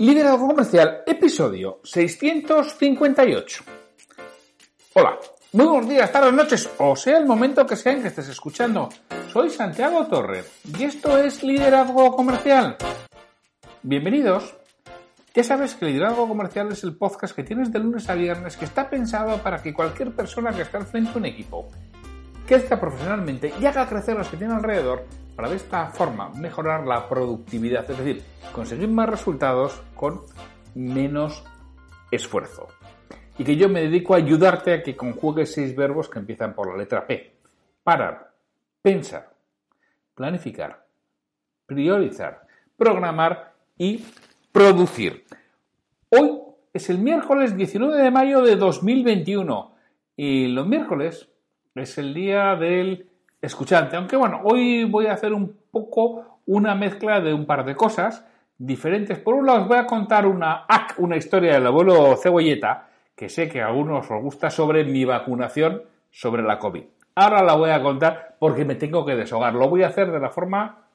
Liderazgo Comercial, episodio 658. Hola, muy buenos días, tardes, noches, o sea el momento que sea en que estés escuchando. Soy Santiago Torre y esto es Liderazgo Comercial. Bienvenidos. Ya sabes que Liderazgo Comercial es el podcast que tienes de lunes a viernes que está pensado para que cualquier persona que esté al frente de un equipo crezca profesionalmente y haga crecer los que tiene alrededor para de esta forma mejorar la productividad, es decir, conseguir más resultados con menos esfuerzo. Y que yo me dedico a ayudarte a que conjugues seis verbos que empiezan por la letra P. Parar, pensar, planificar, priorizar, programar y producir. Hoy es el miércoles 19 de mayo de 2021 y los miércoles es el día del escuchante. Aunque bueno, hoy voy a hacer un poco una mezcla de un par de cosas diferentes. Por un lado os voy a contar una, una historia del abuelo Cebolleta, que sé que a algunos os gusta, sobre mi vacunación sobre la COVID. Ahora la voy a contar porque me tengo que deshogar. Lo voy a hacer de la forma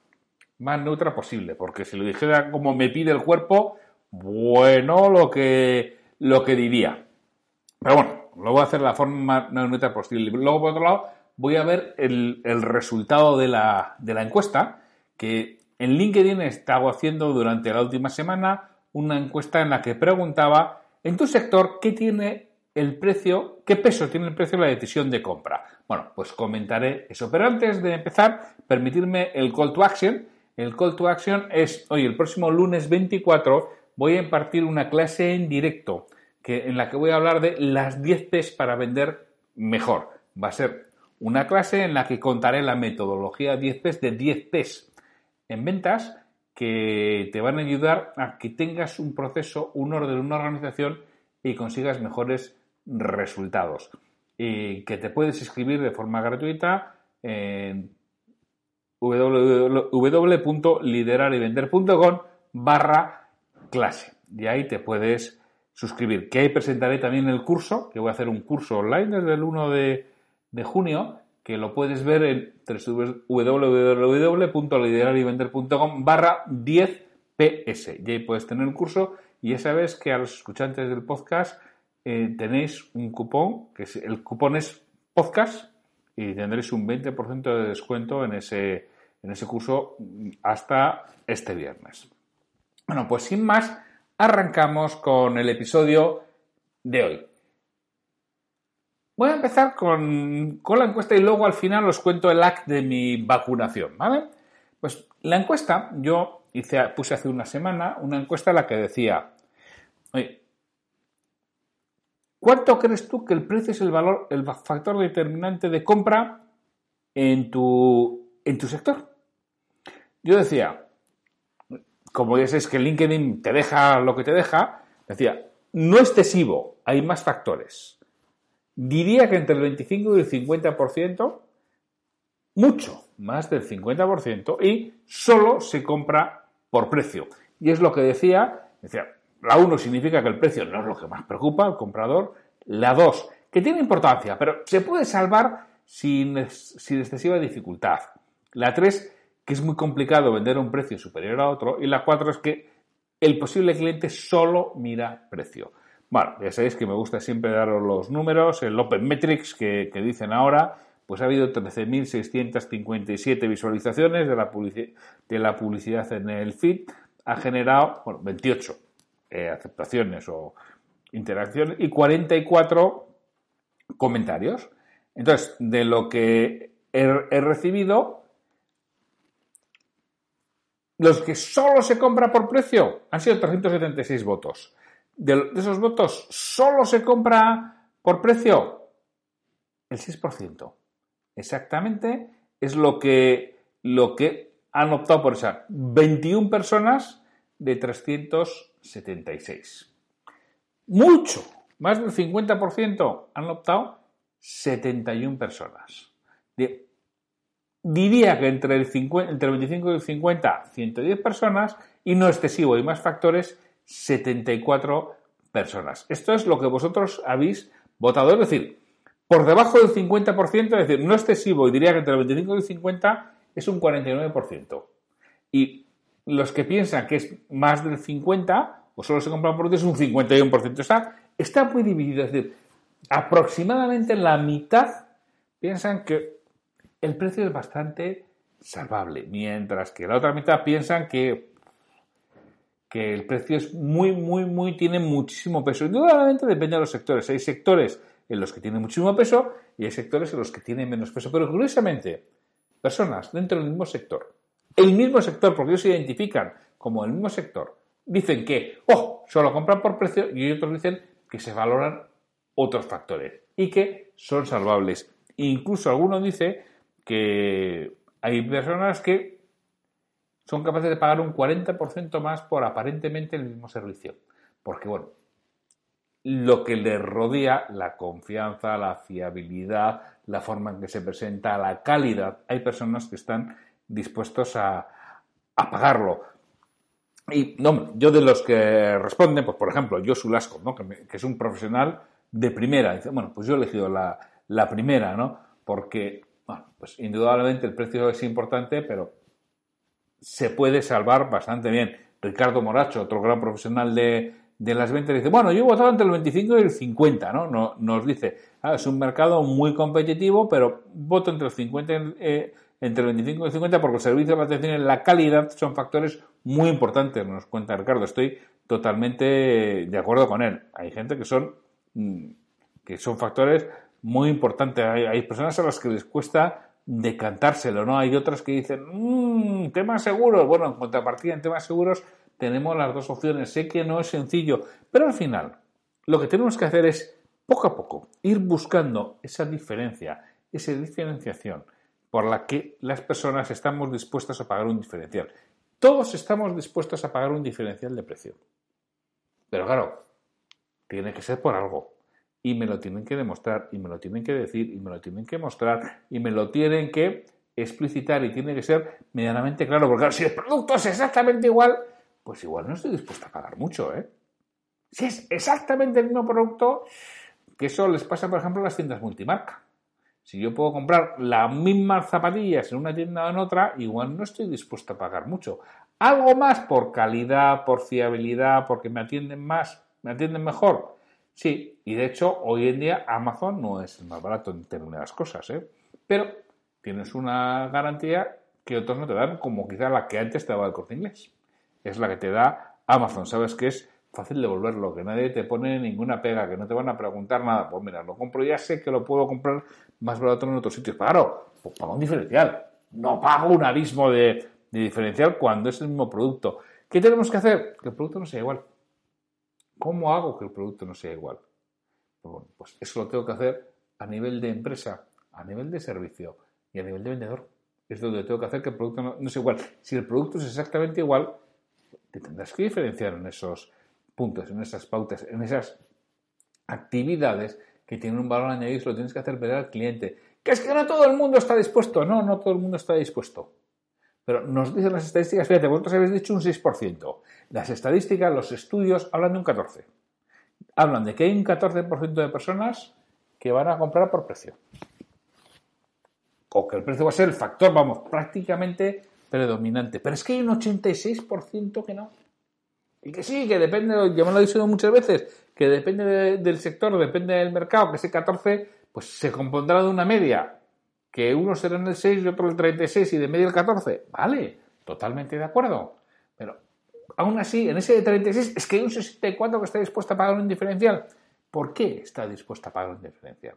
más neutra posible, porque si lo dijera como me pide el cuerpo, bueno, lo que, lo que diría. Pero bueno, lo voy a hacer de la forma más neutra posible. Luego, por otro lado, voy a ver el, resultado de la, de la, encuesta que en LinkedIn he estado haciendo durante la última semana una encuesta en la que preguntaba en tu sector qué tiene el precio, qué peso tiene el precio de la decisión de compra. Bueno, pues comentaré eso. Pero antes de empezar, permitirme el call to action. El call to action es, hoy, el próximo lunes 24, voy a impartir una clase en directo que, en la que voy a hablar de las 10 P's para vender mejor. Va a ser una clase en la que contaré la metodología 10 P's de 10 P's en ventas que te van a ayudar a que tengas un proceso, un orden, una organización y consigas mejores resultados. Y que te puedes inscribir de forma gratuita en www.liderarivender.com barra clase. Y ahí te puedes suscribir. Que ahí presentaré también el curso, que voy a hacer un curso online desde el 1 de, de junio, que lo puedes ver en www.liderarivender.com barra 10ps. Y ahí puedes tener un curso y ya sabes que a los escuchantes del podcast eh, tenéis un cupón, que es, el cupón es podcast y tendréis un 20% de descuento en ese, en ese curso hasta este viernes. Bueno, pues sin más, arrancamos con el episodio de hoy. Voy a empezar con, la encuesta y luego al final os cuento el act de mi vacunación, ¿vale? Pues la encuesta, yo hice, puse hace una semana una encuesta en la que decía, oye, ¿cuánto crees tú que el precio es el valor, el factor determinante de compra en tu, en tu sector? Yo decía, como ya que LinkedIn te deja lo que te deja, decía, no excesivo, hay más factores. Diría que entre el 25 y el 50%, mucho más del 50%, y solo se compra por precio. Y es lo que decía, decía, la 1 significa que el precio no es lo que más preocupa al comprador, la 2, que tiene importancia, pero se puede salvar sin, sin excesiva dificultad. La 3, que es muy complicado vender a un precio superior a otro, y la 4 es que el posible cliente solo mira precio. Bueno, ya sabéis que me gusta siempre daros los números, el Open Metrics que, dicen ahora, pues ha habido 13.657 visualizaciones de la, de la publicidad en el feed, ha generado, bueno, 28 eh, aceptaciones o interacciones y 44 comentarios. Entonces, de lo que he recibido, los que solo se compra por precio han sido 376 votos de, esos votos solo se compra por precio el 6%. Exactamente es lo que, lo que han optado por esa. 21 personas de 376. Mucho, más del 50% han optado 71 personas. Diría que entre el, 50, entre el 25 y el 50, 110 personas y no excesivo y más factores, 74 personas. Esto es lo que vosotros habéis votado, es decir, por debajo del 50%, es decir, no excesivo y diría que entre el 25 y el 50 es un 49%. Y los que piensan que es más del 50 o solo se compran por es un 51%. Está, está muy dividido, es decir, aproximadamente la mitad piensan que el precio es bastante salvable, mientras que la otra mitad piensan que, que el precio es muy, muy, muy, tiene muchísimo peso. Indudablemente depende de los sectores. Hay sectores en los que tiene muchísimo peso y hay sectores en los que tiene menos peso. Pero curiosamente, personas dentro del mismo sector, el mismo sector, porque ellos se identifican como el mismo sector, dicen que, oh, solo compran por precio y otros dicen que se valoran otros factores y que son salvables. Incluso alguno dice que hay personas que son capaces de pagar un 40% más por aparentemente el mismo servicio. Porque, bueno, lo que le rodea, la confianza, la fiabilidad, la forma en que se presenta, la calidad, hay personas que están dispuestos a, a pagarlo. Y no, yo de los que responden, pues por ejemplo, yo Lasco, ¿no? que, es un profesional de primera. Dice, bueno, pues yo he elegido la, la primera, ¿no? Porque, bueno, pues indudablemente el precio es importante, pero se puede salvar bastante bien. Ricardo Moracho, otro gran profesional de, de las ventas, dice, bueno, yo he votado entre el 25 y el 50, ¿no? no nos dice, ah, es un mercado muy competitivo, pero voto entre el 50 y el, entre el 25 y el 50 porque el servicio, la atención y la calidad son factores muy importantes, nos cuenta Ricardo. Estoy totalmente de acuerdo con él. Hay gente que son, mm, que son factores muy importantes. Hay, personas a las que les cuesta decantárselo, ¿no? Hay otras que dicen, mmm, temas seguros. Bueno, en contrapartida, en temas seguros tenemos las dos opciones. Sé que no es sencillo, pero al final lo que tenemos que hacer es, poco a poco, ir buscando esa diferencia, esa diferenciación por la que las personas estamos dispuestas a pagar un diferencial. Todos estamos dispuestos a pagar un diferencial de precio. Pero claro, tiene que ser por algo. Y me lo tienen que demostrar, y me lo tienen que decir, y me lo tienen que mostrar, y me lo tienen que explicitar, y tiene que ser medianamente claro. Porque si el producto es exactamente igual, pues igual no estoy dispuesto a pagar mucho, ¿eh? Si es exactamente el mismo producto, que eso les pasa, por ejemplo, a las tiendas multimarca. Si yo puedo comprar las mismas zapatillas en una tienda o en otra, igual no estoy dispuesto a pagar mucho. Algo más por calidad, por fiabilidad, porque me atienden más, me atienden mejor. Sí, y de hecho hoy en día Amazon no es el más barato en determinadas cosas, ¿eh? pero tienes una garantía que otros no te dan, como quizá la que antes te daba el corte inglés. Es la que te da Amazon, sabes que es fácil devolverlo, que nadie te pone ninguna pega, que no te van a preguntar nada. Pues mira, lo compro ya sé que lo puedo comprar más barato en otros sitios. Claro, pues pago un diferencial. No pago un abismo de, diferencial cuando es el mismo producto. ¿Qué tenemos que hacer? Que el producto no sea igual. ¿Cómo hago que el producto no sea igual? Pues, bueno, pues eso lo tengo que hacer a nivel de empresa, a nivel de servicio y a nivel de vendedor. Es donde tengo que hacer que el producto no, sea igual. Si el producto es exactamente igual, te tendrás que diferenciar en esos, puntos, en esas pautas, en esas actividades que tienen un valor añadido y lo tienes que hacer ver al cliente. Que es que no todo el mundo está dispuesto. No, no todo el mundo está dispuesto. Pero nos dicen las estadísticas, fíjate, vosotros habéis dicho un 6%. Las estadísticas, los estudios hablan de un 14%. Hablan de que hay un 14% de personas que van a comprar por precio. O que el precio va a ser el factor, vamos, prácticamente predominante. Pero es que hay un 86% que no. Y que sí, que depende, ya me lo he dicho muchas veces, que depende del sector, depende del mercado, que ese 14, pues se compondrá de una media, que uno será en el 6 y otro el 36 y de media el 14. Vale, totalmente de acuerdo. Pero aún así, en ese de 36 es que hay un 64 que está dispuesto a pagar un diferencial. ¿Por qué está dispuesto a pagar un diferencial?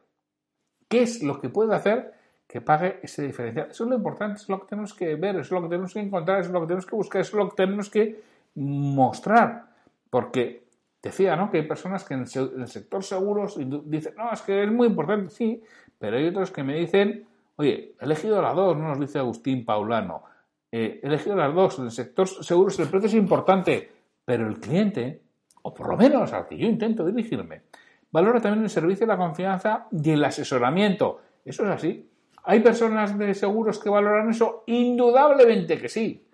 ¿Qué es lo que puede hacer que pague ese diferencial? Eso es lo importante, es lo que tenemos que ver, es lo que tenemos que encontrar, es lo que tenemos que buscar, es lo que tenemos que mostrar. Porque decía, ¿no? Que hay personas que en el sector seguros dicen, no, es que es muy importante, sí, pero hay otros que me dicen, oye, elegido la 2, ¿no? Nos dice Agustín Paulano. he elegido las dos. En el sector seguros el precio es importante, pero el cliente, o por lo menos al que yo intento dirigirme, valora también el servicio, la confianza y el asesoramiento. Eso es así. ¿Hay personas de seguros que valoran eso? Indudablemente que sí.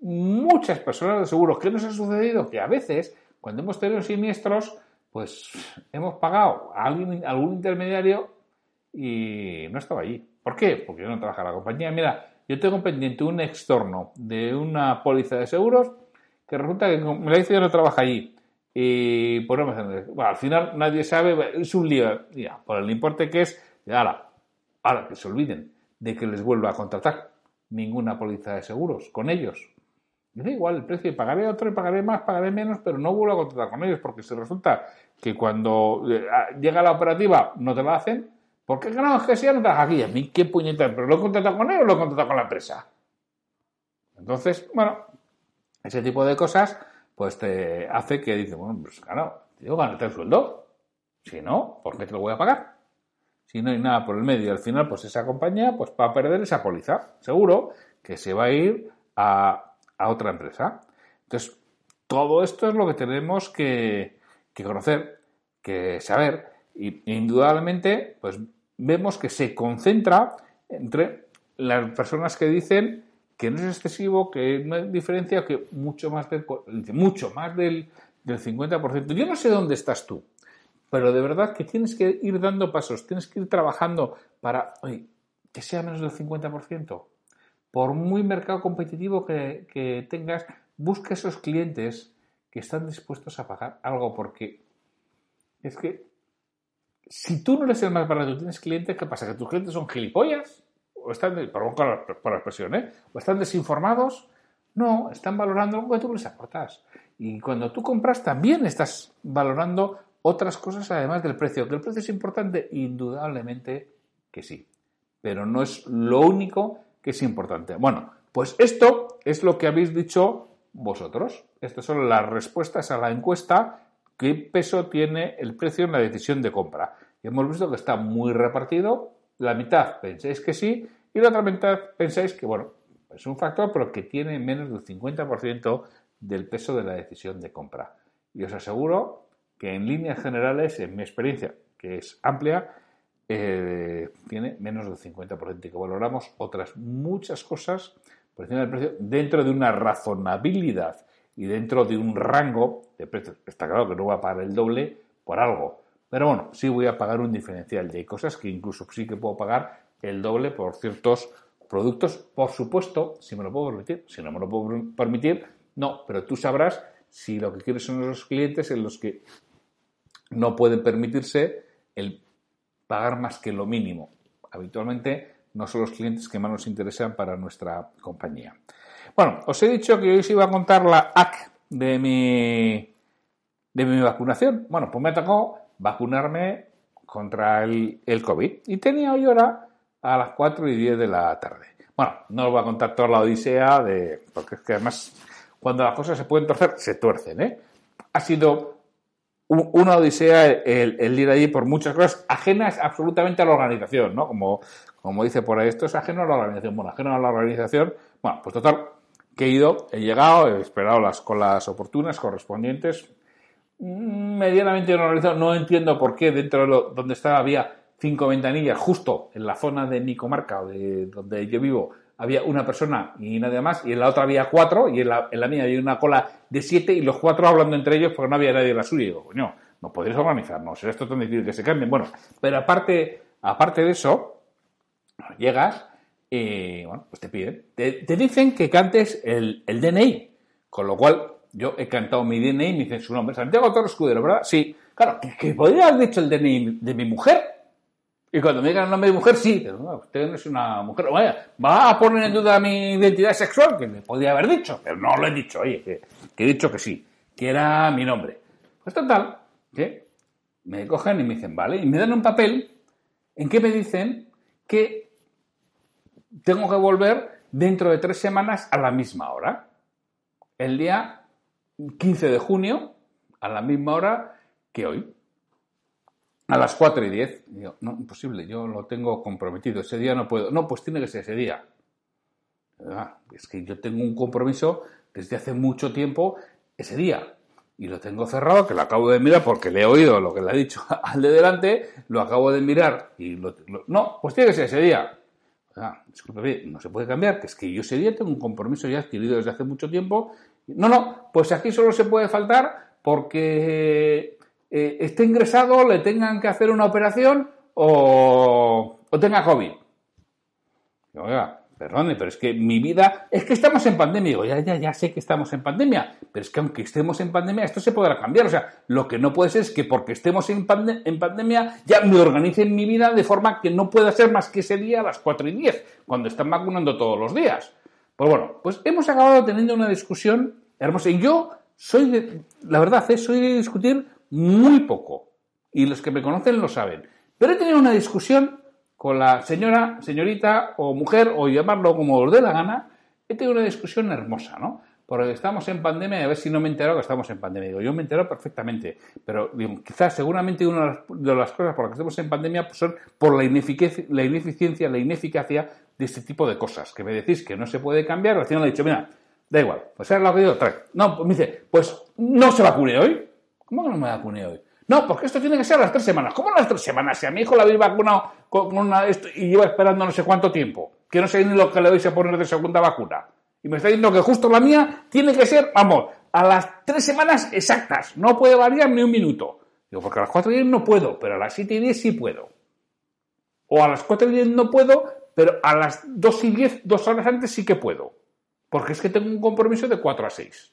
Muchas personas de seguros. ¿Qué nos ha sucedido? Que a veces, cuando hemos tenido siniestros, pues hemos pagado a algún intermediario y no estaba allí. ¿Por qué? Porque yo no trabajo en la compañía. Mira, yo tengo pendiente un extorno de una póliza de seguros que resulta que me la dice yo no trabaja allí. Y pues no me al final nadie sabe, es un lío, ya, por el importe que es, ahora, ahora que se olviden de que les vuelva a contratar ninguna póliza de seguros con ellos. Me da igual el precio, pagaré otro, pagaré más, pagaré menos, pero no vuelvo a contratar con ellos porque se resulta que cuando eh, llega la operativa no te la hacen, ¿por qué no? Es que si no trabaja aquí, a mí qué puñeta, pero lo he contratado con ellos o lo he contratado con la empresa. Entonces, bueno, ese tipo de cosas, pues te hace que dices, bueno, pues claro, digo, ganarte el sueldo. Si no, ¿por qué te lo voy a pagar? Si no hay nada por el medio, al final, pues esa compañía pues va a perder esa póliza. Seguro que se va a ir a, otra empresa. Entonces, todo esto es lo que tenemos que, que conocer, que saber. Y indudablemente, pues vemos que se concentra entre las personas que dicen que no es excesivo, que no hay diferencia, que mucho más del, mucho más del, del 50%. Yo no sé dónde estás tú, pero de verdad que tienes que ir dando pasos, tienes que ir trabajando para que sea menos del 50%. Por muy mercado competitivo que, que tengas, busca esos clientes que están dispuestos a pagar algo, porque es que si tú no eres el más barato, tienes clientes, ¿qué pasa? ¿Que tus clientes son gilipollas? o están, perdón por la expresión, ¿eh? o están desinformados, no, están valorando lo que tú les aportas. Y cuando tú compras también estás valorando otras cosas además del precio. ¿Que el precio es importante? Indudablemente que sí. Pero no es lo único que es importante. Bueno, pues esto es lo que habéis dicho vosotros. Estas son las respuestas a la encuesta. ¿Qué peso tiene el precio en la decisión de compra? Y hemos visto que está muy repartido. La mitad pensáis que sí y la otra mitad pensáis que, bueno, es un factor, pero que tiene menos del 50% del peso de la decisión de compra. Y os aseguro que en líneas generales, en mi experiencia, que es amplia, eh, tiene menos del 50% y que valoramos otras muchas cosas por encima del precio dentro de una razonabilidad y dentro de un rango de precios. Está claro que no voy a pagar el doble por algo, pero bueno, sí voy a pagar un diferencial y hay cosas que incluso sí que puedo pagar el doble por ciertos productos. Por supuesto, si me lo puedo permitir. Si no me lo puedo permitir, no. Pero tú sabrás si lo que quieres son los clientes en los que no pueden permitirse el pagar más que lo mínimo. Habitualmente no son los clientes que más nos interesan para nuestra compañía. Bueno, os he dicho que hoy os iba a contar la AC de mi, de mi vacunación. Bueno, pues me tocó vacunarme contra el, el COVID. Y tenía hoy hora a las 4 y 10 de la tarde. Bueno, no os voy a contar toda la odisea, de, porque es que además cuando las cosas se pueden torcer, se tuercen. ¿eh? Ha sido una odisea el, ir allí por muchas cosas ajenas absolutamente a la organización, ¿no? Como, como dice por ahí, esto es ajeno a la organización. Bueno, ajeno a la organización, bueno, pues total, que he ido, he llegado, he esperado las colas oportunas, correspondientes, medianamente organizado, no entiendo por qué dentro de lo, donde estaba había cinco ventanillas justo en la zona de mi comarca donde yo vivo había una persona y nadie más, y en la otra había cuatro, y en la, en la mía había una cola de siete, y los cuatro hablando entre ellos porque no había nadie en la suya. Y digo, coño, no podéis organizarnos, será esto tan difícil que se cambien. Bueno, pero aparte, aparte de eso, llegas y, bueno, pues te piden, te, dicen que cantes el, el, DNI, con lo cual yo he cantado mi DNI y me dicen su nombre, Santiago Torres Escudero, ¿verdad? Sí, claro, que, que podría haber dicho el DNI de mi mujer, y cuando me digan el nombre de mujer, sí, pero no, usted no es una mujer. Vaya, va a poner en duda mi identidad sexual, que me podía haber dicho, pero no lo he dicho, oye, que, he dicho que sí, que era mi nombre. Pues total, que me cogen y me dicen, vale, y me dan un papel en que me dicen que tengo que volver dentro de tres semanas a la misma hora. El día 15 de junio, a la misma hora que hoy a las 4 y 10. Digo, no, imposible, yo lo tengo comprometido, ese día no puedo. No, pues tiene que ser ese día. es que yo tengo un compromiso desde hace mucho tiempo ese día. Y lo tengo cerrado, que lo acabo de mirar porque le he oído lo que le ha dicho al de delante, lo acabo de mirar y lo, no, pues tiene que ser ese día. Ah, no se puede cambiar, que es que yo ese día tengo un compromiso ya adquirido desde hace mucho tiempo. No, no, pues aquí solo se puede faltar porque eh, esté ingresado, le tengan que hacer una operación o, o tenga COVID. Perdone, pero es que mi vida, es que estamos en pandemia. Digo, ya, ya, ya sé que estamos en pandemia, pero es que aunque estemos en pandemia, esto se podrá cambiar. O sea, lo que no puede ser es que porque estemos en, en pandemia ya me organice mi vida de forma que no pueda ser más que ese día a las 4 y 10, cuando están vacunando todos los días. Pues bueno, pues hemos acabado teniendo una discusión hermosa. Y yo soy de, la verdad, ¿eh? soy de discutir muy poco. Y los que me conocen lo saben. Pero he tenido una discusión con la señora, señorita o mujer, o llamarlo como os dé la gana, he tenido una discusión hermosa, ¿no? Porque estamos en pandemia y a ver si no me entero que estamos en pandemia. Digo, yo me entero perfectamente, pero quizás seguramente una de las cosas por las que estamos en pandemia pues, son por la la ineficiencia, la ineficacia de este tipo de cosas. Que me decís que no se puede cambiar, final le he dicho, mira, da igual, pues es lo que digo, trae. No, pues me dice, pues no se vacune hoy. ¿Cómo que no me vacune hoy? No, porque esto tiene que ser a las tres semanas. ¿Cómo a las tres semanas? Si a mi hijo le habéis vacunado y lleva esperando no sé cuánto tiempo, que no sé ni lo que le vais a poner de segunda vacuna. Y me está diciendo que justo la mía tiene que ser, vamos, a las tres semanas exactas. No puede variar ni un minuto. Digo, porque a las cuatro y diez no puedo, pero a las siete y diez sí puedo. O a las cuatro y diez no puedo, pero a las dos y diez, dos horas antes sí que puedo. Porque es que tengo un compromiso de cuatro a seis.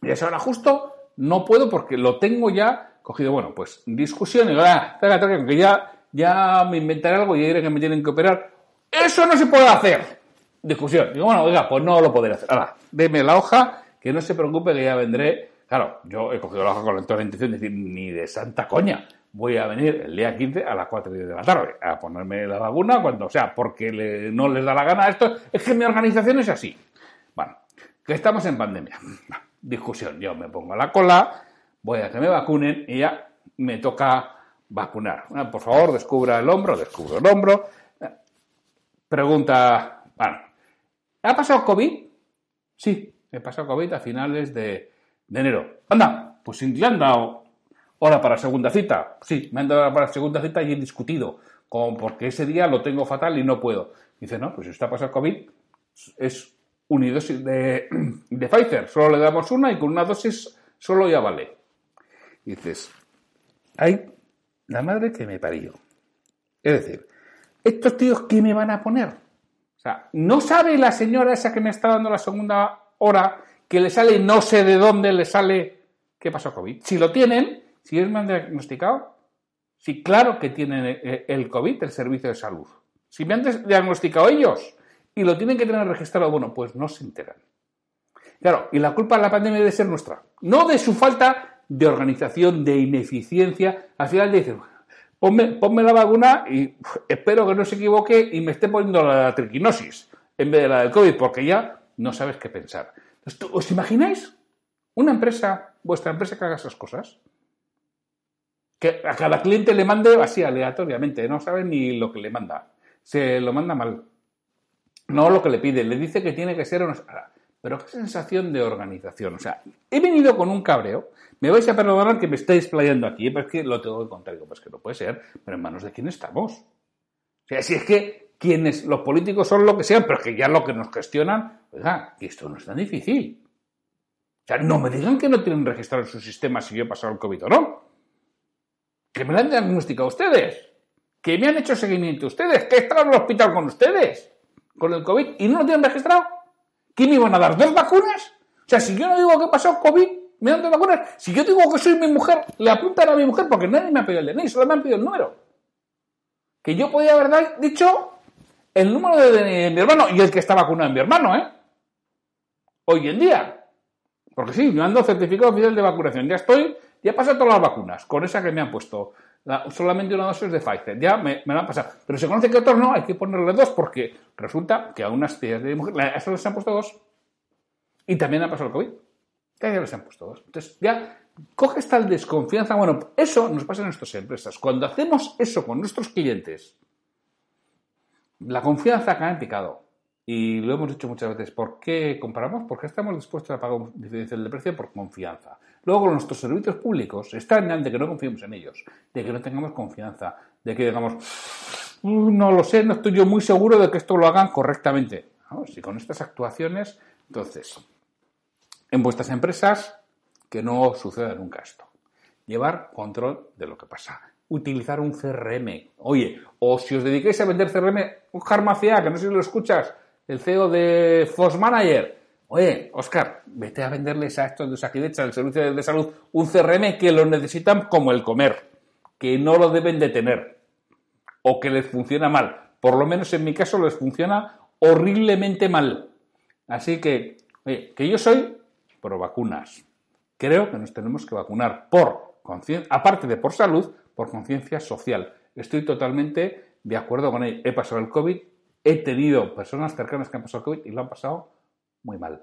Y a esa hora justo no puedo porque lo tengo ya cogido. Bueno, pues discusión y ah, que ya, ya me inventaré algo y diré que me tienen que operar. Eso no se puede hacer. Discusión. Digo, bueno, oiga, pues no lo podré hacer. Ahora, deme la hoja, que no se preocupe que ya vendré. Claro, yo he cogido la hoja con toda la intención de decir, ni de santa coña. Voy a venir el día 15 a las 4 de la tarde a ponerme la vacuna cuando sea, porque no les da la gana esto. Es que mi organización es así. Bueno, que estamos en pandemia discusión. Yo me pongo la cola, voy a que me vacunen y ya me toca vacunar. Por favor, descubra el hombro, descubro el hombro. Pregunta, bueno, ¿ha pasado COVID? Sí, he pasado COVID a finales de, enero. Anda, pues le han dado hora para segunda cita. Sí, me han dado hora para segunda cita y he discutido con, porque ese día lo tengo fatal y no puedo. Dice, no, pues si está pasado COVID, es unidosis de, de Pfizer, solo le damos una y con una dosis solo ya vale. dices, ay, la madre que me parió. Es decir, estos tíos, ¿qué me van a poner? O sea, ¿no sabe la señora esa que me está dando la segunda hora que le sale, no sé de dónde le sale, qué pasó COVID? Si lo tienen, si me han diagnosticado, sí, claro que tienen el COVID, el servicio de salud. Si me han diagnosticado ellos, y lo tienen que tener registrado. Bueno, pues no se enteran. Claro, y la culpa de la pandemia debe ser nuestra, no de su falta de organización, de ineficiencia. Al final dicen, ponme, ponme la vacuna y espero que no se equivoque y me esté poniendo la triquinosis en vez de la del COVID, porque ya no sabes qué pensar. ¿Os imagináis una empresa, vuestra empresa que haga esas cosas? Que a cada cliente le mande así aleatoriamente, no sabe ni lo que le manda. Se lo manda mal no lo que le pide, le dice que tiene que ser una... Pero qué sensación de organización. O sea, he venido con un cabreo. Me vais a perdonar que me estéis playando aquí, pero es que lo tengo que contar. Digo, pues que no puede ser, pero en manos de quién estamos. O sea, si es que quienes, los políticos son lo que sean, pero que ya lo que nos gestionan, oiga, esto no es tan difícil. O sea, no me digan que no tienen registrado en su sistema si yo he pasado el COVID o no. Que me lo han diagnosticado ustedes. Que me han hecho seguimiento ustedes. Que he estado en el hospital con ustedes con el COVID y no lo tienen registrado. ¿Qué me iban a dar? ¿Dos vacunas? O sea, si yo no digo que pasó COVID, me dan dos vacunas. Si yo digo que soy mi mujer, le apuntan a mi mujer porque nadie me ha pedido el DNI, solo me han pedido el número. Que yo podía haber dicho el número de, mi hermano y el que está vacunado en mi hermano, ¿eh? Hoy en día. Porque sí, me dado certificado oficial de vacunación. Ya estoy, ya he pasado todas las vacunas con esa que me han puesto solamente una dosis de Pfizer. Ya me, me la han pasado. Pero se conoce que otros no, hay que ponerle dos porque resulta que a unas tías de mujer, a estas les han puesto dos. Y también ha pasado el COVID. Ya les han puesto dos. Entonces, ya coge tal desconfianza. Bueno, eso nos pasa en nuestras empresas. Cuando hacemos eso con nuestros clientes, la confianza cae en picado. Y lo hemos dicho muchas veces. ¿Por qué compramos? Porque estamos dispuestos a pagar un diferencial de precio por confianza. Luego, nuestros servicios públicos están de que no confiemos en ellos, de que no tengamos confianza, de que digamos, no lo sé, no estoy yo muy seguro de que esto lo hagan correctamente. Si con estas actuaciones, entonces, en vuestras empresas, que no suceda nunca esto. Llevar control de lo que pasa. Utilizar un CRM. Oye, o si os dediquéis a vender CRM, un Harmacea, que no sé si lo escuchas, el CEO de Fox Manager. Oye, Oscar, vete a venderles a estos de Saquidecha, del Servicio de Salud, un CRM que lo necesitan como el comer, que no lo deben de tener o que les funciona mal. Por lo menos en mi caso les funciona horriblemente mal. Así que, oye, que yo soy pro vacunas. Creo que nos tenemos que vacunar por conciencia, aparte de por salud, por conciencia social. Estoy totalmente de acuerdo con ello. He pasado el COVID, he tenido personas cercanas que han pasado el COVID y lo han pasado muy mal.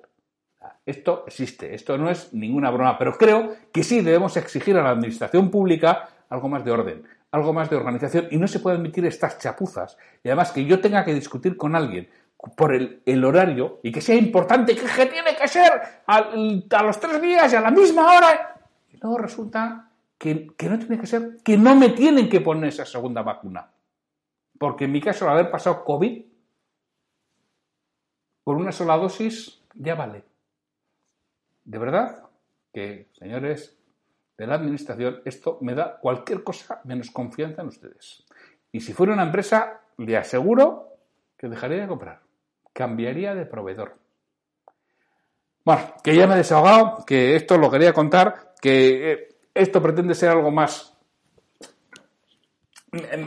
Esto existe, esto no es ninguna broma, pero creo que sí debemos exigir a la administración pública algo más de orden, algo más de organización y no se pueden admitir estas chapuzas. Y además que yo tenga que discutir con alguien por el, horario y que sea importante, que, tiene que ser a, los tres días y a la misma hora. Y luego resulta que, que no tiene que ser, que no me tienen que poner esa segunda vacuna. Porque en mi caso, al haber pasado COVID, por una sola dosis ya vale. De verdad que, señores de la Administración, esto me da cualquier cosa menos confianza en ustedes. Y si fuera una empresa, le aseguro que dejaría de comprar, cambiaría de proveedor. Bueno, que ya me he desahogado, que esto lo quería contar, que eh, esto pretende ser algo más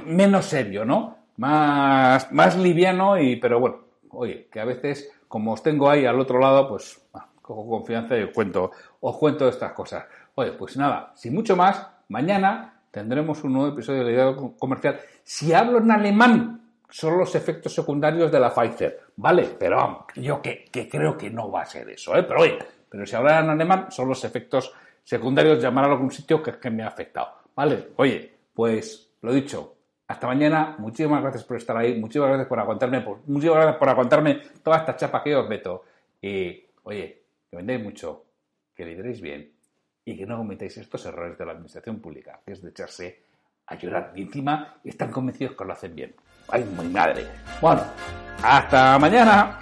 menos serio, ¿no? Más, más liviano y, pero bueno, oye, que a veces, como os tengo ahí al otro lado, pues cojo confianza y os cuento, os cuento estas cosas. Oye, pues nada, sin mucho más, mañana tendremos un nuevo episodio de idea comercial. Si hablo en alemán, son los efectos secundarios de la Pfizer, ¿vale? Pero yo que, creo que no va a ser eso, ¿eh? Pero oye, pero si hablara en alemán, son los efectos secundarios llamar a algún sitio que, que me ha afectado, ¿vale? Oye, pues lo dicho, hasta mañana. Muchísimas gracias por estar ahí. Muchísimas gracias por aguantarme. muchísimas gracias por aguantarme toda esta chapa que os meto. Y, oye, que vendéis mucho, que lideréis bien y que no cometáis estos errores de la administración pública, que es de echarse a llorar. Y encima están convencidos que lo hacen bien. ¡Ay, muy madre! Bueno, hasta mañana.